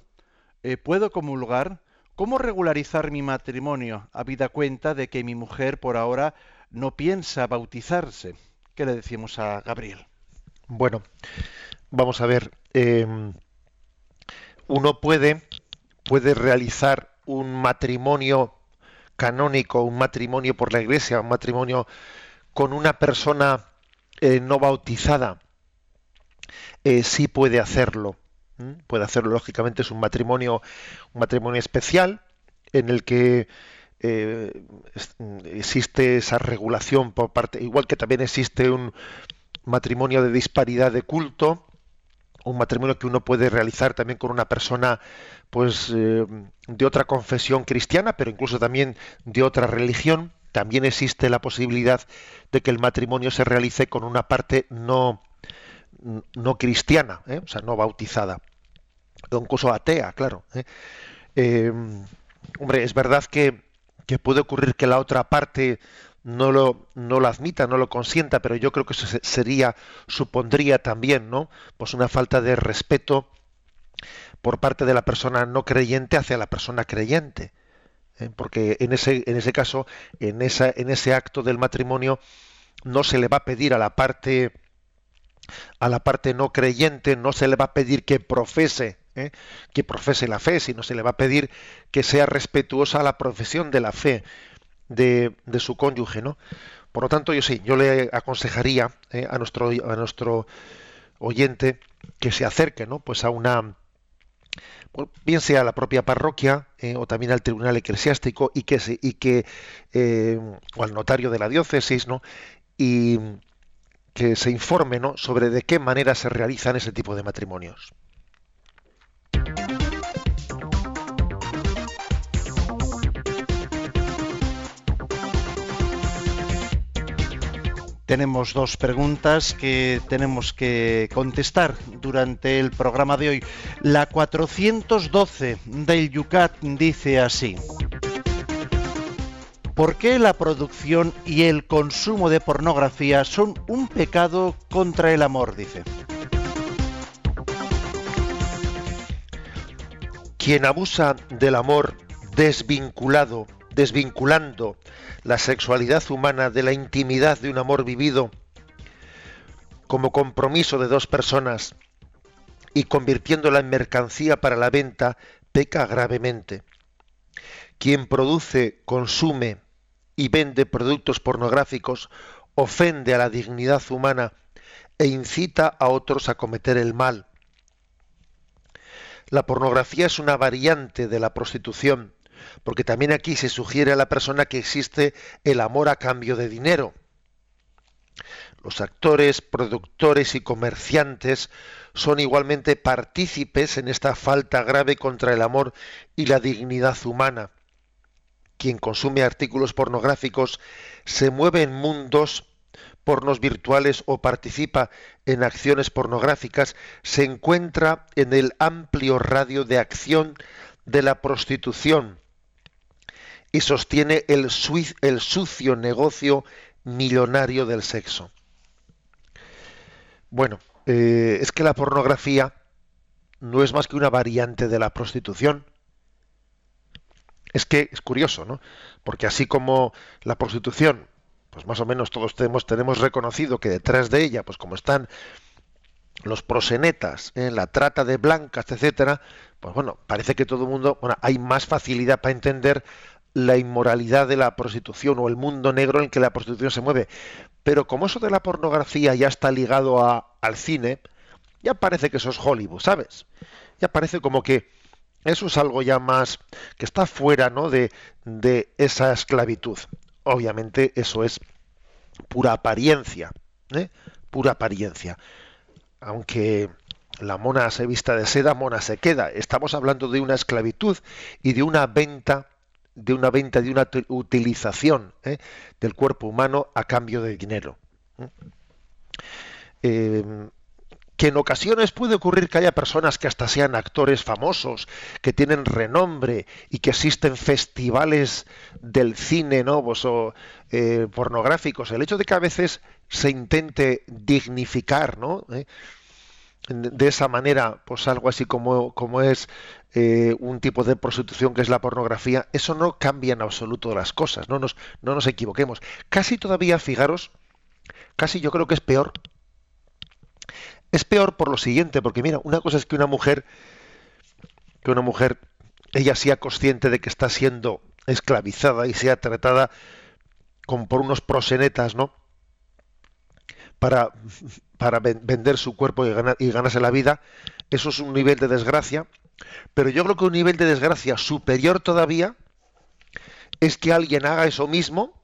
Eh, ¿Puedo comulgar? ¿Cómo regularizar mi matrimonio, habida cuenta de que mi mujer por ahora no piensa bautizarse? ¿Qué le decimos a Gabriel? Bueno, vamos a ver. Em, uno puede, puede realizar un matrimonio canónico, un matrimonio por la iglesia, un matrimonio con una persona eh, no bautizada. Eh, sí puede hacerlo puede hacerlo lógicamente es un matrimonio un matrimonio especial en el que eh, existe esa regulación por parte igual que también existe un matrimonio de disparidad de culto un matrimonio que uno puede realizar también con una persona pues eh, de otra confesión cristiana pero incluso también de otra religión. También existe la posibilidad de que el matrimonio se realice con una parte no no cristiana, ¿eh? o sea, no bautizada, incluso atea, claro. ¿eh? Eh, hombre, es verdad que, puede ocurrir que la otra parte no lo, no lo admita, no lo consienta, pero yo creo que eso sería, supondría también, ¿no? Pues una falta de respeto por parte de la persona no creyente hacia la persona creyente. Porque en ese, en ese caso, en, esa, en ese acto del matrimonio, no se le va a pedir a la parte a la parte no creyente no se le va a pedir que profese, ¿eh? que profese la fe, sino se le va a pedir que sea respetuosa a la profesión de la fe de, su cónyuge, ¿no? Por lo tanto, yo sí, yo le aconsejaría ¿eh? a nuestro a nuestro oyente que se acerque, ¿no? Pues a una bien sea a la propia parroquia ¿eh? o también al tribunal eclesiástico y que y que o al notario de la diócesis, ¿no? Y, que se informe ¿no? sobre de qué manera se realizan ese tipo de matrimonios. Tenemos dos preguntas que tenemos que contestar durante el programa de hoy. La 412 del Yucat dice así. ¿Por qué la producción y el consumo de pornografía son un pecado contra el amor? Dice. Quien abusa del amor desvinculado, desvinculando la sexualidad humana de la intimidad de un amor vivido como compromiso de dos personas y convirtiéndola en mercancía para la venta, peca gravemente. Quien produce, consume y vende productos pornográficos, ofende a la dignidad humana e incita a otros a cometer el mal. La pornografía es una variante de la prostitución, porque también aquí se sugiere a la persona que existe el amor a cambio de dinero. Los actores, productores y comerciantes son igualmente partícipes en esta falta grave contra el amor y la dignidad humana quien consume artículos pornográficos se mueve en mundos pornos virtuales o participa en acciones pornográficas, se encuentra en el amplio radio de acción de la prostitución y sostiene el, sucio negocio millonario del sexo. Bueno, eh, es que la pornografía no es más que una variante de la prostitución es que es curioso, ¿no? Porque así como la prostitución, pues más o menos todos tenemos, tenemos reconocido que detrás de ella, pues como están los prosenetas, ¿eh? la trata de blancas, etcétera, pues bueno, parece que todo el mundo, bueno, hay más facilidad para entender la inmoralidad de la prostitución o el mundo negro en el que la prostitución se mueve. Pero como eso de la pornografía ya está ligado a, al cine, ya parece que eso es Hollywood, ¿sabes? Ya parece como que eso es algo ya más que está fuera ¿no? de, de esa esclavitud. Obviamente eso es pura apariencia, ¿eh? pura apariencia. Aunque la mona se vista de seda, mona se queda. Estamos hablando de una esclavitud y de una venta, de una venta, de una utilización ¿eh? del cuerpo humano a cambio de dinero. ¿eh? Eh, que en ocasiones puede ocurrir que haya personas que hasta sean actores famosos, que tienen renombre y que existen festivales del cine nuevos o pornográficos. El hecho de que a veces se intente dignificar, ¿no? de esa manera, pues algo así como, como es eh, un tipo de prostitución que es la pornografía, eso no cambia en absoluto las cosas, no nos, no nos equivoquemos. Casi todavía, fijaros, casi yo creo que es peor. Es peor por lo siguiente, porque mira, una cosa es que una mujer, que una mujer, ella sea consciente de que está siendo esclavizada y sea tratada como por unos prosenetas, ¿no? para, para vender su cuerpo y, y ganarse la vida, eso es un nivel de desgracia, pero yo creo que un nivel de desgracia superior todavía es que alguien haga eso mismo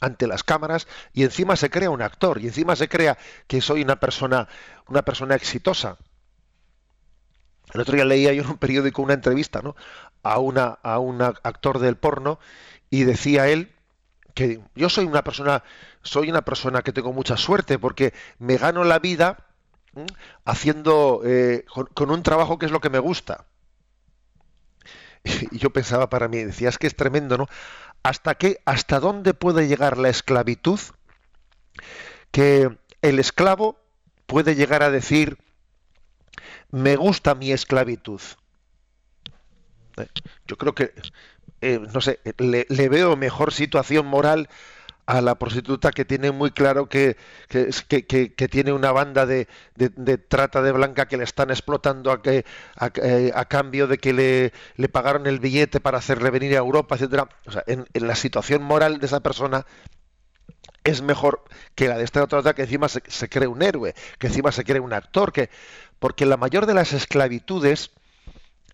ante las cámaras y encima se crea un actor y encima se crea que soy una persona una persona exitosa. El otro día leía yo en un periódico una entrevista ¿no? a, una, a un actor del porno y decía él que yo soy una persona, soy una persona que tengo mucha suerte porque me gano la vida haciendo eh, con, un trabajo que es lo que me gusta. Y yo pensaba para mí, decía, es que es tremendo, ¿no? ¿Hasta qué, hasta dónde puede llegar la esclavitud? Que el esclavo puede llegar a decir, me gusta mi esclavitud. Eh, yo creo que eh, no sé, le, veo mejor situación moral a la prostituta que tiene muy claro que, que, tiene una banda de, trata de blanca que le están explotando a, que, a, eh, cambio de que le, le, pagaron el billete para hacerle venir a Europa, etcétera. O sea, en, la situación moral de esa persona es mejor que la de esta otra que encima se, se cree un héroe, que encima se cree un actor, que porque la mayor de las esclavitudes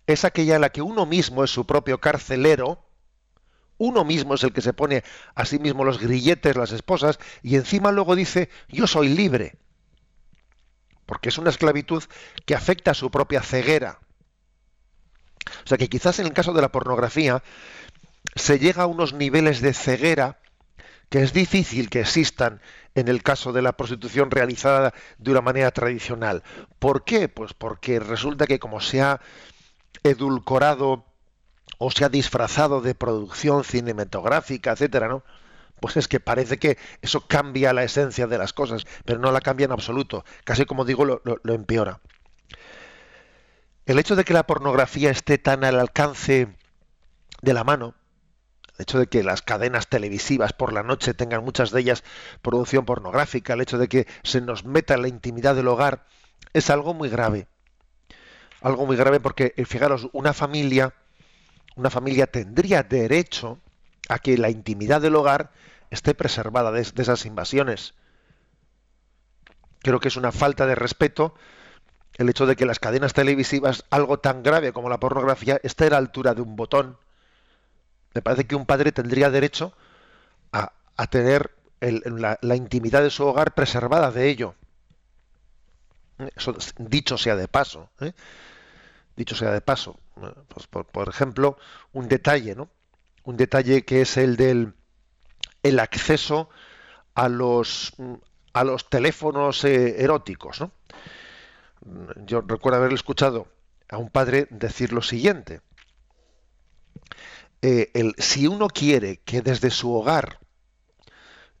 es aquella en la que uno mismo es su propio carcelero, uno mismo es el que se pone a sí mismo los grilletes, las esposas, y encima luego dice, yo soy libre. Porque es una esclavitud que afecta a su propia ceguera. O sea que quizás en el caso de la pornografía se llega a unos niveles de ceguera que es difícil que existan en el caso de la prostitución realizada de una manera tradicional. ¿Por qué? Pues porque resulta que como se ha edulcorado o se ha disfrazado de producción cinematográfica, etcétera, ¿no? Pues es que parece que eso cambia la esencia de las cosas, pero no la cambia en absoluto. Casi como digo, lo, lo empeora. El hecho de que la pornografía esté tan al alcance de la mano, el hecho de que las cadenas televisivas por la noche tengan muchas de ellas producción pornográfica, el hecho de que se nos meta en la intimidad del hogar, es algo muy grave algo muy grave porque, eh, fijaros, una familia, una familia tendría derecho a que la intimidad del hogar esté preservada de, esas invasiones. Creo que es una falta de respeto el hecho de que las cadenas televisivas, algo tan grave como la pornografía, esté a la altura de un botón. Me parece que un padre tendría derecho a, tener la, intimidad de su hogar preservada de ello. Eso dicho sea de paso. ¿eh? dicho sea de paso. Pues por, ejemplo, un detalle, ¿no? Un detalle que es el del el acceso a los a los teléfonos eh, eróticos, ¿no? Yo recuerdo haber escuchado a un padre decir lo siguiente: eh, el, si uno quiere que desde su hogar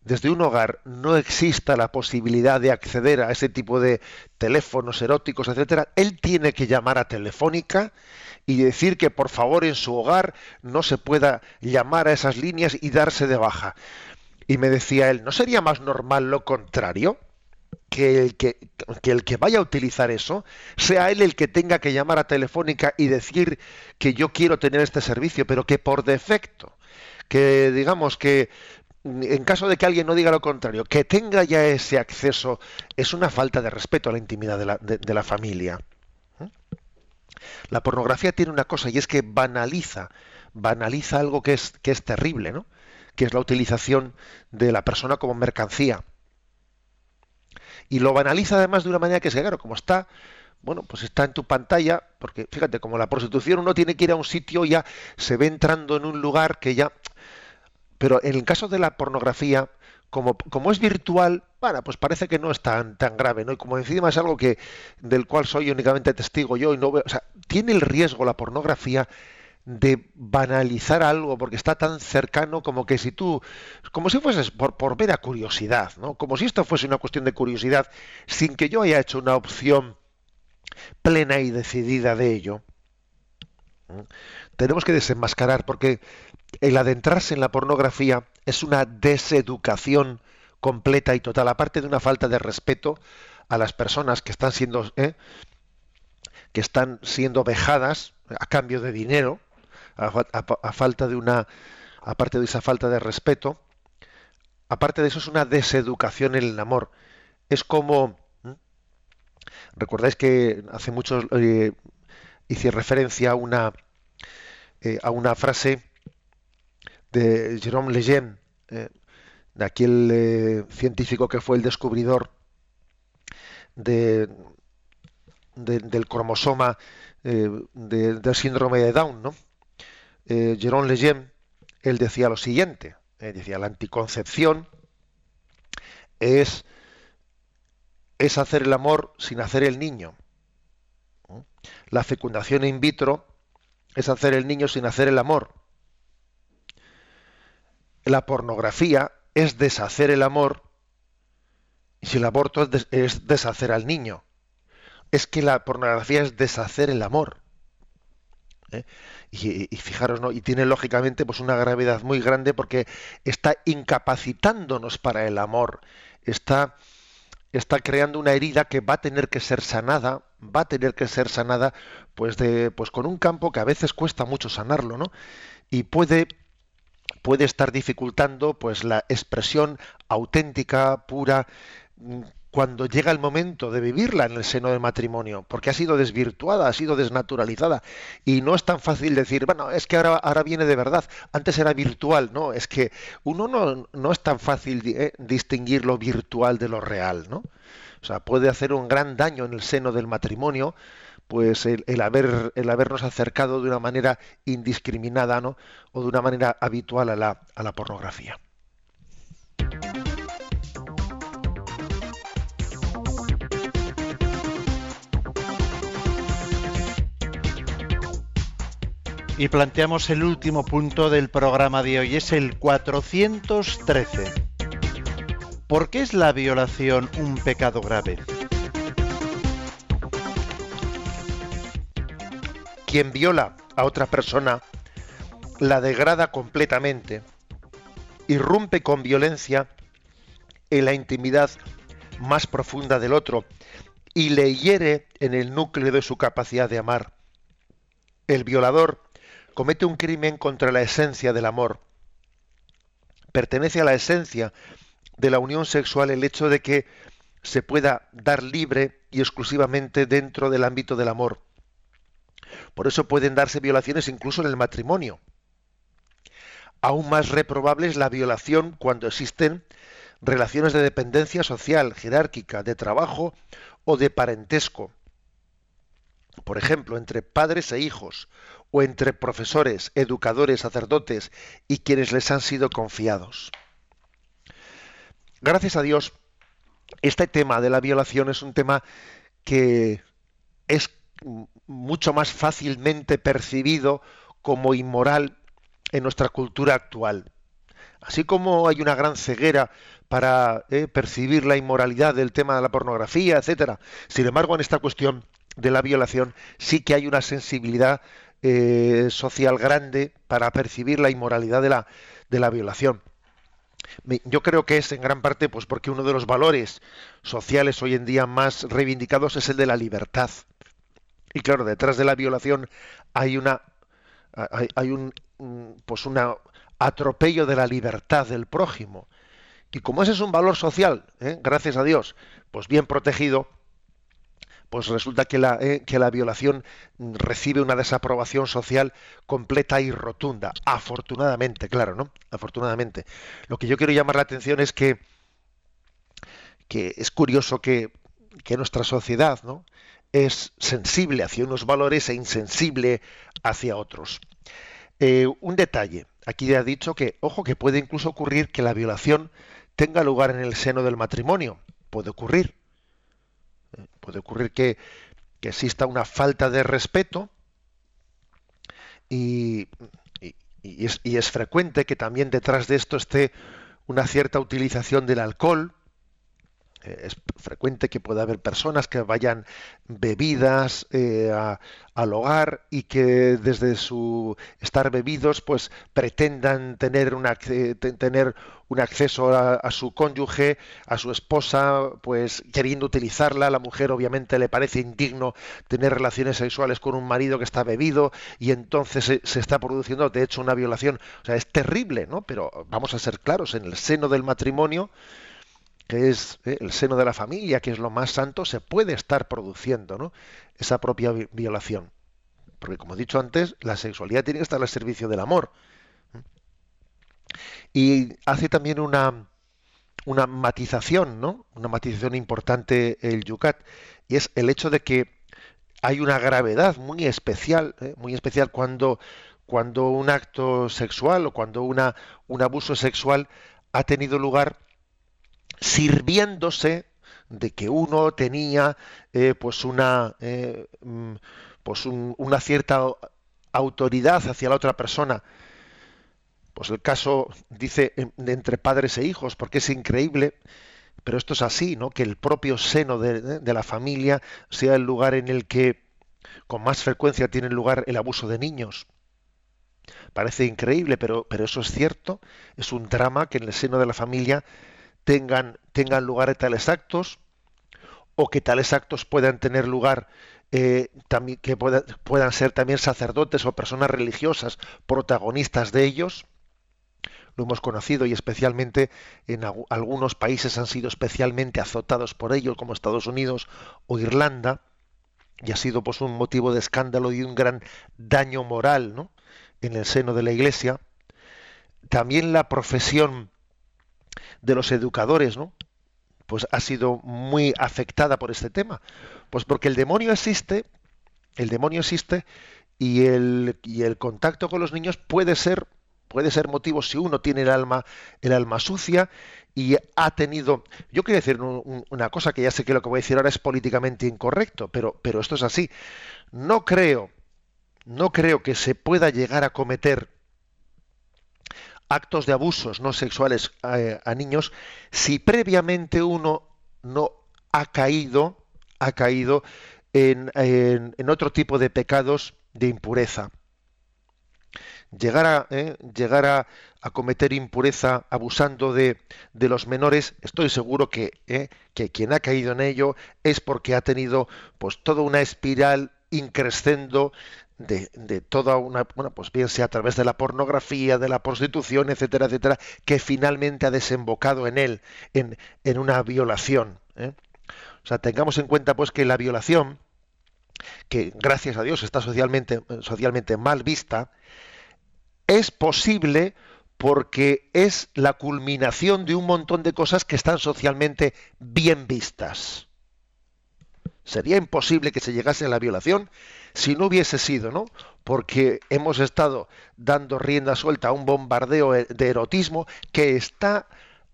desde un hogar no exista la posibilidad de acceder a ese tipo de teléfonos eróticos, etcétera, él tiene que llamar a Telefónica y decir que por favor en su hogar no se pueda llamar a esas líneas y darse de baja. Y me decía él, ¿no sería más normal lo contrario? Que el que, que el que vaya a utilizar eso sea él el que tenga que llamar a Telefónica y decir que yo quiero tener este servicio, pero que por defecto que digamos que en caso de que alguien no diga lo contrario, que tenga ya ese acceso, es una falta de respeto a la intimidad de la, familia. ¿eh? La pornografía tiene una cosa y es que banaliza, banaliza algo que es, que es terrible, ¿no? que es la utilización de la persona como mercancía. Y lo banaliza además de una manera que es que, claro, como está bueno, pues está en tu pantalla, porque fíjate, como la prostitución uno tiene que ir a un sitio, ya se ve entrando en un lugar que ya... Pero en el caso de la pornografía, como, como es virtual, bueno, pues parece que no es tan, tan grave, ¿no? Y como encima es algo que, del cual soy únicamente testigo yo y no veo, o sea, tiene el riesgo la pornografía de banalizar algo porque está tan cercano como que si tú, como si fueses por, por mera curiosidad, ¿no? Como si esto fuese una cuestión de curiosidad, sin que yo haya hecho una opción plena y decidida de ello. Tenemos que desenmascarar porque el adentrarse en la pornografía es una deseducación completa y total, aparte de una falta de respeto a las personas que están siendo ¿eh? que están siendo vejadas a cambio de dinero, a, falta de una, aparte de esa falta de respeto, aparte de eso es una deseducación en el amor. Es como, recordáis que hace mucho eh, hice referencia a una eh, a una frase de Jérôme Lejeune, eh, de aquel científico que fue el descubridor de, del cromosoma del síndrome de Down, ¿no? eh, Jérôme Lejeune, él decía lo siguiente, eh, decía, la anticoncepción es, es hacer el amor sin hacer el niño. La fecundación in vitro es hacer el niño sin hacer el amor. La pornografía es deshacer el amor y si el aborto es deshacer al niño. Es que la pornografía es deshacer el amor. ¿eh? Y, fijaros, ¿no? Y tiene lógicamente pues una gravedad muy grande porque está incapacitándonos para el amor, está, está creando una herida que va a tener que ser sanada, va a tener que ser sanada, pues de, pues con un campo que a veces cuesta mucho sanarlo, ¿no? Y puede puede estar dificultando pues la expresión auténtica, pura, cuando llega el momento de vivirla en el seno del matrimonio, porque ha sido desvirtuada, ha sido desnaturalizada, y no es tan fácil decir, bueno, es que ahora, ahora viene de verdad, antes era virtual, no, es que uno no, no es tan fácil eh, distinguir lo virtual de lo real, ¿no? O sea, puede hacer un gran daño en el seno del matrimonio, pues el, haber, el habernos acercado de una manera indiscriminada, ¿no? O de una manera habitual a la, a la pornografía. Y planteamos el último punto del programa de hoy, es el 413. ¿Por qué es la violación un pecado grave? Quien viola a otra persona la degrada completamente, irrumpe con violencia en la intimidad más profunda del otro y le hiere en el núcleo de su capacidad de amar. El violador comete un crimen contra la esencia del amor. Pertenece a la esencia de la unión sexual el hecho de que se pueda dar libre y exclusivamente dentro del ámbito del amor. Por eso pueden darse violaciones incluso en el matrimonio. Aún más reprobable es la violación cuando existen relaciones de dependencia social, jerárquica, de trabajo o de parentesco. Por ejemplo, entre padres e hijos, o entre profesores, educadores, sacerdotes y quienes les han sido confiados. Gracias a Dios, este tema de la violación es un tema que es mucho más fácilmente percibido como inmoral en nuestra cultura actual. Así como hay una gran ceguera para eh, percibir la inmoralidad del tema de la pornografía, etcétera. Sin embargo, en esta cuestión de la violación sí que hay una sensibilidad eh, social grande para percibir la inmoralidad de la, de la violación. Yo creo que es en gran parte pues porque uno de los valores sociales hoy en día más reivindicados es el de la libertad. Y claro, detrás de la violación hay una hay, un pues una atropello de la libertad del prójimo. Y como ese es un valor social, ¿eh? gracias a Dios, pues bien protegido, pues resulta que la, eh, que la violación recibe una desaprobación social completa y rotunda. Afortunadamente, claro, ¿no? Afortunadamente. Lo que yo quiero llamar la atención es que, que es curioso que, que nuestra sociedad, ¿no? Es sensible hacia unos valores e insensible hacia otros. Eh, un detalle, aquí ya ha dicho que, ojo, que puede incluso ocurrir que la violación tenga lugar en el seno del matrimonio. Puede ocurrir. Puede ocurrir que, exista una falta de respeto y, es, y, es, frecuente que también detrás de esto esté una cierta utilización del alcohol es frecuente que pueda haber personas que vayan bebidas eh, al hogar y que desde su estar bebidos pues pretendan tener, una, tener un acceso a, su cónyuge, a su esposa, pues queriendo utilizarla. La mujer obviamente le parece indigno tener relaciones sexuales con un marido que está bebido y entonces se, se está produciendo de hecho una violación. O sea, es terrible, ¿no? Pero vamos a ser claros, en el seno del matrimonio que es eh, el seno de la familia, que es lo más santo, se puede estar produciendo esa propia violación. Porque, como he dicho antes, la sexualidad tiene que estar al servicio del amor. Y hace también una, una matización, ¿no? Una matización importante el Yucat, y es el hecho de que hay una gravedad muy especial, ¿eh? muy especial cuando, cuando un acto sexual o cuando una, un abuso sexual ha tenido lugar sirviéndose de que uno tenía eh, pues una eh, mm, pues una cierta autoridad hacia la otra persona. Pues el caso dice de entre padres e hijos porque es increíble pero esto es así no que el propio seno de, de la familia sea el lugar en el que con más frecuencia tiene lugar el abuso de niños. Parece increíble pero pero eso es cierto es un drama que en el seno de la familia tengan, tengan lugar tales actos o que tales actos puedan tener lugar eh, también, que puedan ser también sacerdotes o personas religiosas protagonistas de ellos. Lo hemos conocido y especialmente en algunos países han sido especialmente azotados por ello, como Estados Unidos o Irlanda, y ha sido pues un motivo de escándalo y un gran daño moral ¿no? en el seno de la Iglesia. También la profesión de los educadores, ¿no? Pues ha sido muy afectada por este tema. Pues porque el demonio existe, el demonio existe y el, y el contacto con los niños puede ser puede ser motivo si uno tiene el alma el alma sucia y ha tenido yo quiero decir una cosa que ya sé que lo que voy a decir ahora es políticamente incorrecto pero pero esto es así no creo no creo que se pueda llegar a cometer actos de abusos no sexuales a, niños si previamente uno no ha caído, ha caído en, otro tipo de pecados de impureza. Llegar a, eh, llegar a, cometer impureza abusando de, de, los menores, estoy seguro que, eh, que quien ha caído en ello es porque ha tenido pues toda una espiral increscendo de, toda una, bueno, pues bien sea a través de la pornografía, de la prostitución, etcétera, etcétera, que finalmente ha desembocado en él, en, en una violación. ¿eh? O sea, tengamos en cuenta pues que la violación, que gracias a Dios está socialmente, socialmente mal vista, es posible porque es la culminación de un montón de cosas que están socialmente bien vistas. Sería imposible que se llegase a la violación si no hubiese sido, ¿no? Porque hemos estado dando rienda suelta a un bombardeo de erotismo que está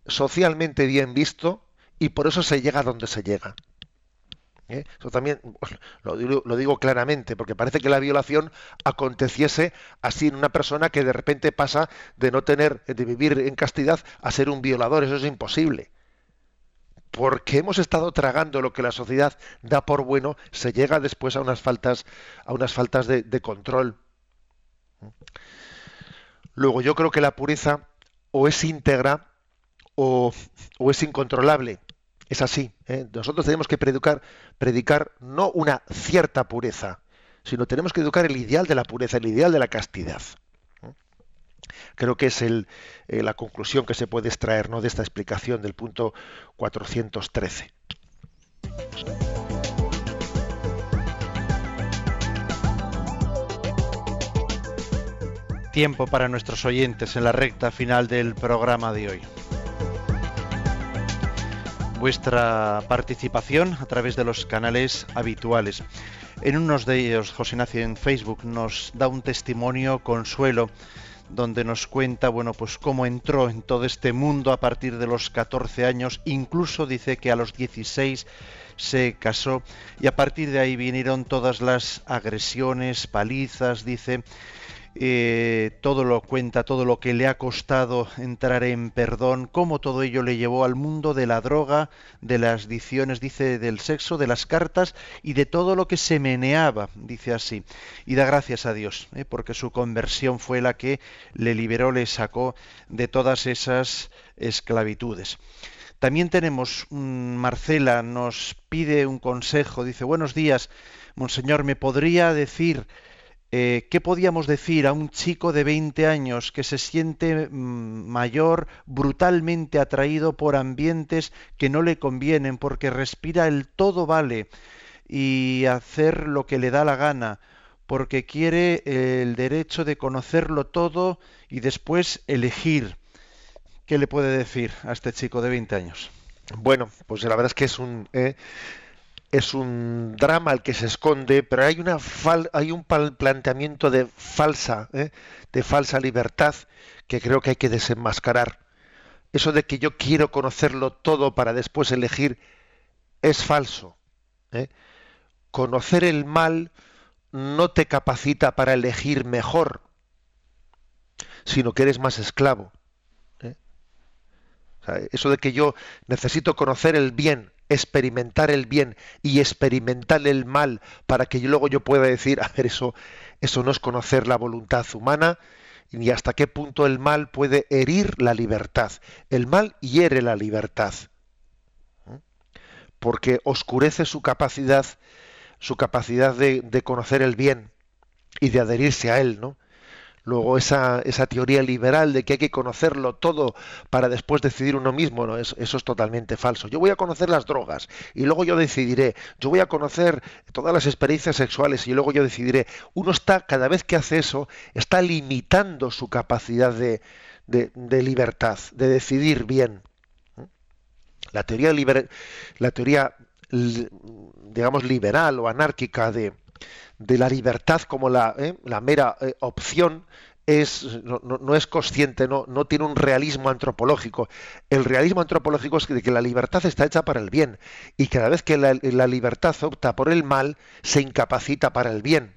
socialmente bien visto y por eso se llega a donde se llega. ¿Eh? Eso también lo lo digo, claramente, porque parece que la violación aconteciese así en una persona que de repente pasa de no tener, de vivir en castidad a ser un violador. Eso es imposible porque hemos estado tragando lo que la sociedad da por bueno, se llega después a unas faltas, a unas faltas de, control. Luego, yo creo que la pureza o es íntegra o, es incontrolable. Es así. ¿eh? Nosotros tenemos que predicar, predicar no una cierta pureza, sino tenemos que educar el ideal de la pureza, el ideal de la castidad. Creo que es eh, la conclusión que se puede extraer ¿no? de esta explicación del punto 413. Tiempo para nuestros oyentes en la recta final del programa de hoy. vuestra participación a través de los canales habituales. En unos de ellos, José Ignacio en Facebook nos da un testimonio consuelo donde nos cuenta, bueno, pues cómo entró en todo este mundo a partir de los 14 años, incluso dice que a los 16 se casó y a partir de ahí vinieron todas las agresiones, palizas, dice, eh, todo lo cuenta, todo lo que le ha costado entrar en perdón, cómo todo ello le llevó al mundo de la droga, de las dicciones, dice, del sexo, de las cartas y de todo lo que se meneaba, dice así. Y da gracias a Dios, eh, porque su conversión fue la que le liberó, le sacó de todas esas esclavitudes. También tenemos, Marcela nos pide un consejo, dice, buenos días, Monseñor, ¿me podría decir eh, ¿qué podíamos decir a un chico de 20 años que se siente mm, mayor, brutalmente atraído por ambientes que no le convienen, porque respira el todo vale y hacer lo que le da la gana, porque quiere el derecho de conocerlo todo y después elegir? ¿Qué le puede decir a este chico de 20 años? Bueno, pues la verdad es que es un, eh, es un drama al que se esconde, pero hay, una hay un planteamiento de falsa, ¿eh? de falsa libertad que creo que hay que desenmascarar. Eso de que yo quiero conocerlo todo para después elegir es falso. ¿eh? Conocer el mal no te capacita para elegir mejor, sino que eres más esclavo. ¿eh? eso de que yo necesito conocer el bien experimentar el bien y experimentar el mal para que luego yo pueda decir, a ver, eso, eso no es conocer la voluntad humana ni hasta qué punto el mal puede herir la libertad. El mal hiere la libertad porque oscurece su capacidad, su capacidad de, de conocer el bien y de adherirse a él, ¿no? Luego esa, esa teoría liberal de que hay que conocerlo todo para después decidir uno mismo, ¿no? eso, eso es totalmente falso. Yo voy a conocer las drogas y luego yo decidiré. Yo voy a conocer todas las experiencias sexuales y luego yo decidiré. Uno está, cada vez que hace eso, está limitando su capacidad de, de, libertad, de decidir bien. La teoría, la teoría digamos, liberal o anárquica de, de la libertad como la, ¿eh? la mera eh, opción es, no, es consciente, no, no tiene un realismo antropológico. El realismo antropológico es que, que la libertad está hecha para el bien y cada vez que la, la, libertad opta por el mal, se incapacita para el bien.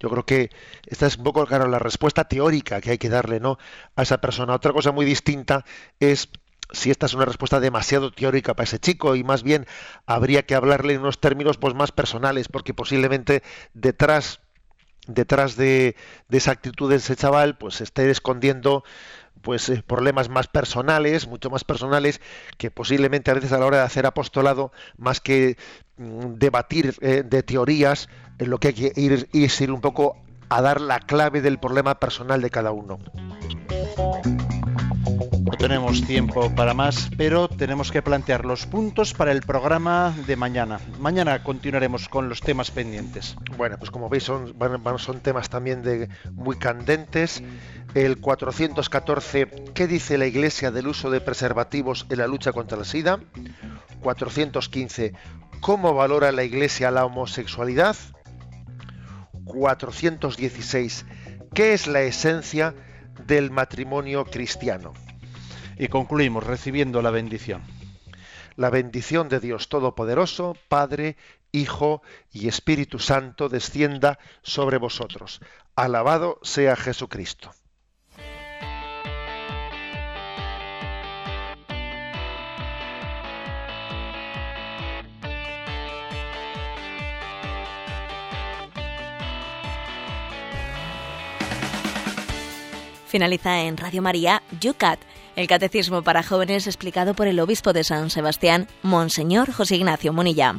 Yo creo que esta es un poco claro la respuesta teórica que hay que darle ¿no? a esa persona. Otra cosa muy distinta es si esta es una respuesta demasiado teórica para ese chico y más bien habría que hablarle en unos términos pues más personales porque posiblemente detrás detrás de, esa actitud de ese chaval pues esté escondiendo pues eh, problemas más personales, mucho más personales, que posiblemente a veces a la hora de hacer apostolado, más que mm, debatir eh, de teorías, lo que hay que ir, ir un poco a dar la clave del problema personal de cada uno tenemos tiempo para más, pero tenemos que plantear los puntos para el programa de mañana. Mañana continuaremos con los temas pendientes. Bueno, pues como veis son, temas también muy candentes. El 414, ¿qué dice la Iglesia del uso de preservativos en la lucha contra la SIDA? 415, ¿cómo valora la Iglesia la homosexualidad? 416, ¿qué es la esencia del matrimonio cristiano? Y concluimos recibiendo la bendición. La bendición de Dios Todopoderoso, Padre, Hijo y Espíritu Santo descienda sobre vosotros. Alabado sea Jesucristo. Finaliza en Radio María Yucat el Catecismo para Jóvenes explicado por el Obispo de San Sebastián, Monseñor José Ignacio Munilla.